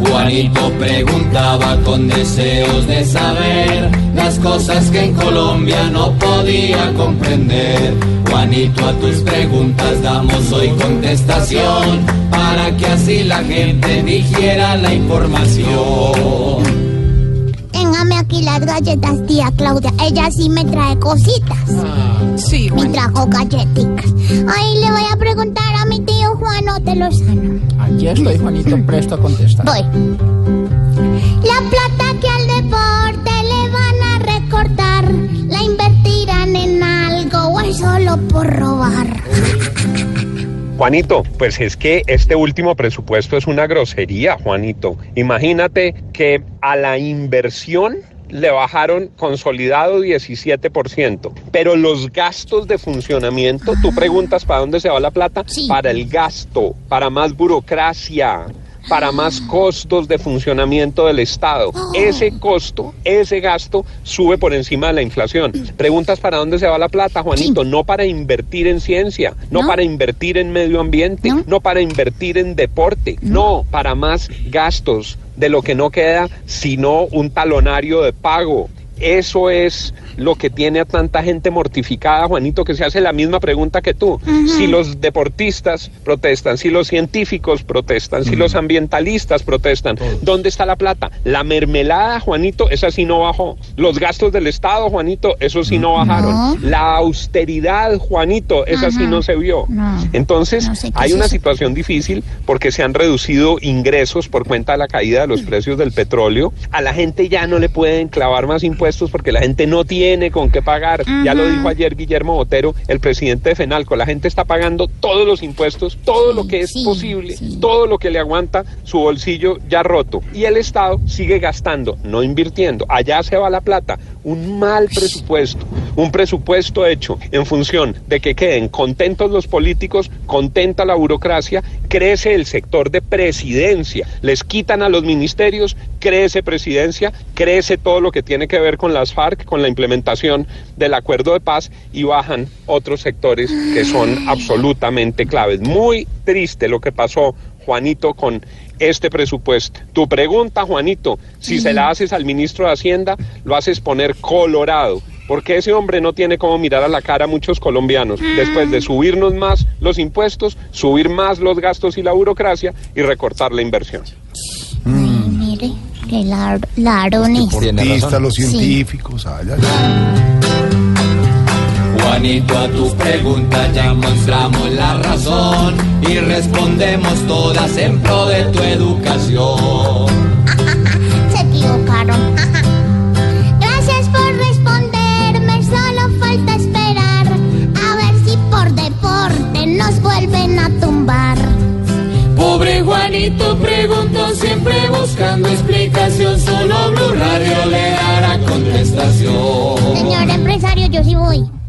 Juanito preguntaba con deseos de saber las cosas que en Colombia no podía comprender. Juanito, a tus preguntas damos hoy contestación para que así la gente digiera la información. Téngame aquí las galletas, tía Claudia. Ella sí me trae cositas. Sí, Me trajo galletitas. Ahí le voy a preguntar a de Lozano. Aquí estoy, Juanito, presto a contestar. Voy. La plata que al deporte le van a recortar, ¿la invertirán en algo o es solo por robar? Juanito, pues es que este último presupuesto es una grosería, Juanito. Imagínate que a la inversión le bajaron consolidado 17%, pero los gastos de funcionamiento, tú preguntas para dónde se va la plata, Sí. para el gasto, para más burocracia, para más costos de funcionamiento del Estado. Ese costo, ese gasto sube por encima de la inflación. Preguntas para dónde se va la plata, Juanito, no para invertir en ciencia, no, ¿No? para invertir en medio ambiente, ¿No? no para invertir en deporte, no, para más gastos de lo que no queda sino un talonario de pago. Eso es lo que tiene a tanta gente mortificada, Juanito, que se hace la misma pregunta que tú. Si los deportistas protestan, si los científicos protestan, si los ambientalistas protestan, ¿dónde está la plata? La mermelada, Juanito, esa sí no bajó. Los gastos del Estado, Juanito, eso sí no bajaron. No. La austeridad, Juanito, esa sí Ajá. no se vio. No. Entonces, No sé qué hay es una eso. situación difícil porque se han reducido ingresos por cuenta de la caída de los precios del petróleo. A la gente ya no le pueden clavar más impuestos porque la gente no tiene con qué pagar. Ya lo dijo ayer Guillermo Botero, el presidente de FENALCO. La gente está pagando todos los impuestos, todo Sí, lo que es sí, posible, sí. todo lo que le aguanta su bolsillo ya roto. Y el Estado sigue gastando, no invirtiendo. Allá se va la plata. Un mal presupuesto, un presupuesto hecho en función de que queden contentos los políticos, contenta la burocracia, crece el sector de presidencia, les quitan a los ministerios, crece presidencia, crece todo lo que tiene que ver con las FARC, con la implementación del acuerdo de paz y bajan otros sectores que son absolutamente claves. Muy triste lo que pasó, Juanito, con este presupuesto. Tu pregunta, Juanito, si se la haces al ministro de Hacienda, lo haces poner colorado. Porque ese hombre no tiene cómo mirar a la cara a muchos colombianos después de subirnos más los impuestos, subir más los gastos y la burocracia y recortar la inversión. Que lar- larones. Deportistas, los Sí. científicos, ay, ay, ay. Juanito, a tus preguntas ya mostramos la razón y respondemos todas en pro de tu educación. Se equivocaron. Gracias por responderme, solo falta esperar a ver si por deporte nos vuelven a tumbar. Pobre Juanito preguntó siempre solo Blue